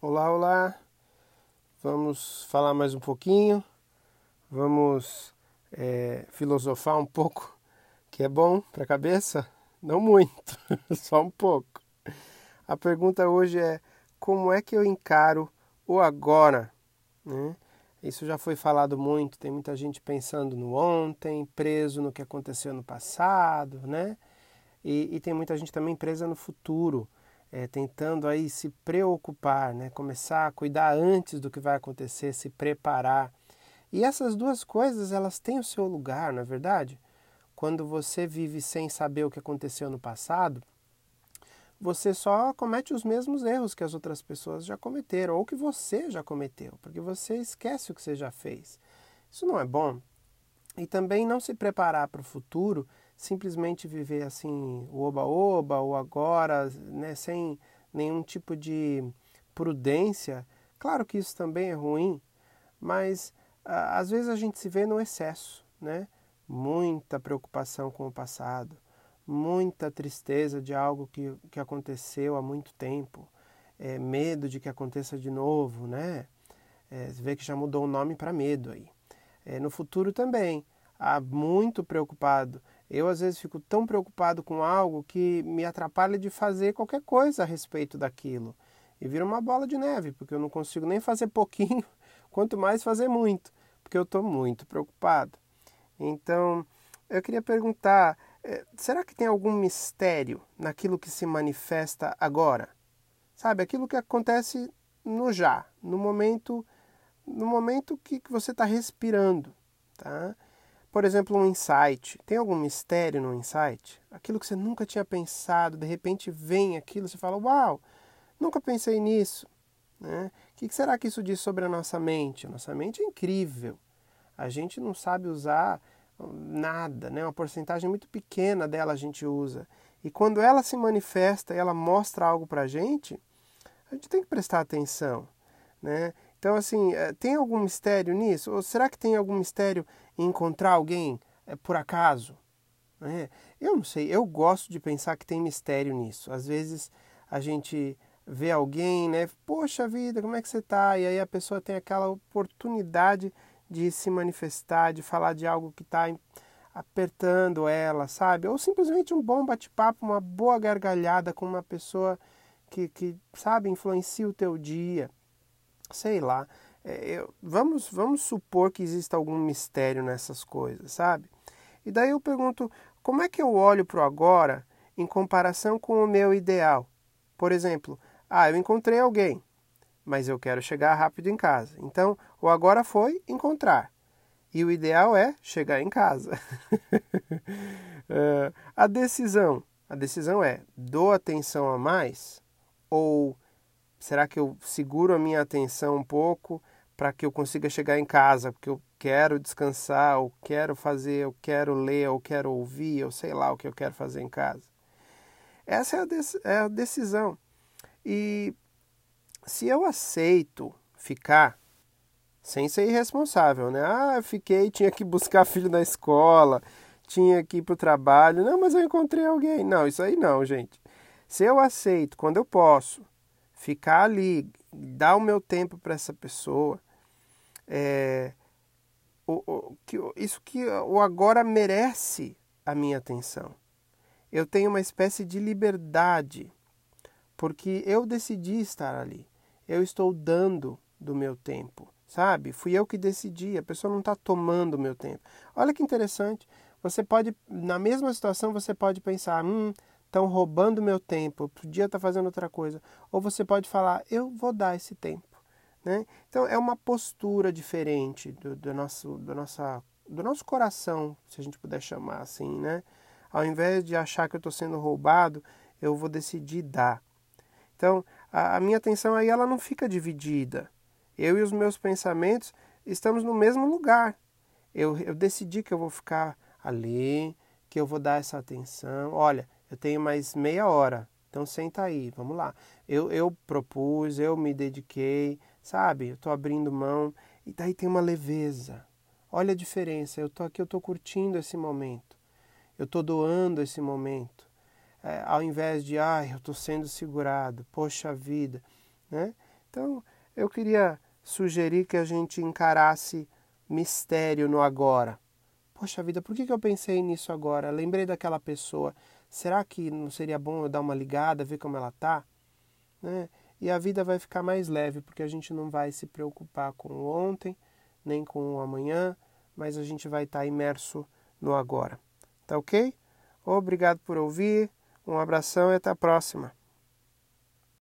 Olá, olá. Vamos falar mais um pouquinho. Vamos é, filosofar um pouco, que é bom para a cabeça. Não muito, só um pouco. A pergunta hoje é: como é que eu encaro o agora? Né? Isso já foi falado muito. Tem muita gente pensando no ontem, preso no que aconteceu no passado, né? E, e tem muita gente também presa no futuro é, tentando aí se preocupar, né? começar a cuidar antes do que vai acontecer, se preparar. E essas duas coisas, elas têm o seu lugar, não é verdade? Quando você vive sem saber o que aconteceu no passado, você só comete os mesmos erros que as outras pessoas já cometeram, ou que você já cometeu, porque você esquece o que você já fez. Isso não é bom. E também não se preparar para o futuro simplesmente viver assim, o oba-oba, o agora, né, sem nenhum tipo de prudência, claro que isso também é ruim, mas às vezes a gente se vê no excesso, né? Muita preocupação com o passado, muita tristeza de algo que, que aconteceu há muito tempo, é, medo de que aconteça de novo, né? É, você vê que já mudou o nome para medo aí. É, no futuro também, há muito preocupado eu, às vezes, fico tão preocupado com algo que me atrapalha de fazer qualquer coisa a respeito daquilo. E vira uma bola de neve, porque eu não consigo nem fazer pouquinho, quanto mais fazer muito, porque eu estou muito preocupado. Então, eu queria perguntar: eh, será que tem algum mistério naquilo que se manifesta agora? Sabe, aquilo que acontece no já, no momento, no momento que, que você está respirando, tá? Por exemplo, um insight. Tem algum mistério no insight? Aquilo que você nunca tinha pensado, de repente vem aquilo, você fala: Uau, nunca pensei nisso. Né? O que será que isso diz sobre a nossa mente? A nossa mente é incrível. A gente não sabe usar nada, né? uma porcentagem muito pequena dela a gente usa. E quando ela se manifesta ela mostra algo para a gente, a gente tem que prestar atenção. Né? Então, assim, eh, tem algum mistério nisso? Ou será que tem algum mistério em encontrar alguém é, por acaso? É, eu não sei, eu gosto de pensar que tem mistério nisso. Às vezes a gente vê alguém, né? Poxa vida, como é que você tá? E aí a pessoa tem aquela oportunidade de se manifestar, de falar de algo que está apertando ela, sabe? Ou simplesmente um bom bate-papo, uma boa gargalhada com uma pessoa que, que sabe, influencia o teu dia sei lá. É, eu, vamos, vamos supor que exista algum mistério nessas coisas, sabe? E daí eu pergunto, como é que eu olho para o agora em comparação com o meu ideal? Por exemplo, ah, eu encontrei alguém, mas eu quero chegar rápido em casa. Então, o agora foi encontrar. E o ideal é chegar em casa. uh, a decisão. A decisão é: dou atenção a mais ou será que eu seguro a minha atenção um pouco para que eu consiga chegar em casa, porque eu quero descansar, ou quero fazer, eu quero ler, ou quero ouvir, ou sei lá o que eu quero fazer em casa. Essa é a, é a decisão. E se eu aceito ficar sem ser irresponsável, né? Ah, eu fiquei, tinha que buscar filho na escola, tinha que ir para o trabalho. Não, mas eu encontrei alguém. Não, isso aí não, gente. Se eu aceito, quando eu posso, ficar ali, dar o meu tempo para essa pessoa, é, o, o, que, isso que o agora merece a minha atenção. Eu tenho uma espécie de liberdade, porque eu decidi estar ali. Eu estou dando do meu tempo, sabe? Fui eu que decidi, a pessoa não está tomando o meu tempo. Olha que interessante. Você pode, na mesma situação, você pode pensar, hum, estão roubando meu tempo, eu podia estar fazendo outra coisa. Ou você pode falar, eu vou dar esse tempo. Né? Então é uma postura diferente do, do, nosso, do, nossa, do nosso coração, se a gente puder chamar assim. Né? Ao invés de achar que eu estou sendo roubado, eu vou decidir dar. Então a, a minha atenção aí ela não fica dividida. Eu e os meus pensamentos estamos no mesmo lugar. Eu, eu decidi que eu vou ficar ali, que eu vou dar essa atenção. Olha, eu tenho mais meia hora, então senta aí, vamos lá. Eu, eu propus, eu me dediquei, sabe? Eu estou abrindo mão e daí tem uma leveza. Olha a diferença, eu estou aqui, eu estou curtindo esse momento. Eu estou doando esse momento. É, ao invés de, ai, eu estou sendo segurado, poxa vida, né? Então, eu queria sugerir que a gente encarasse mistério no agora. Poxa vida, por que, que eu pensei nisso agora? Lembrei daquela pessoa. Será que não seria bom eu dar uma ligada, ver como ela tá? Né? E a vida vai ficar mais leve, porque a gente não vai se preocupar com o ontem, nem com o amanhã, mas a gente vai estar tá imerso no agora. Tá ok? Obrigado por ouvir, um abração e até a próxima.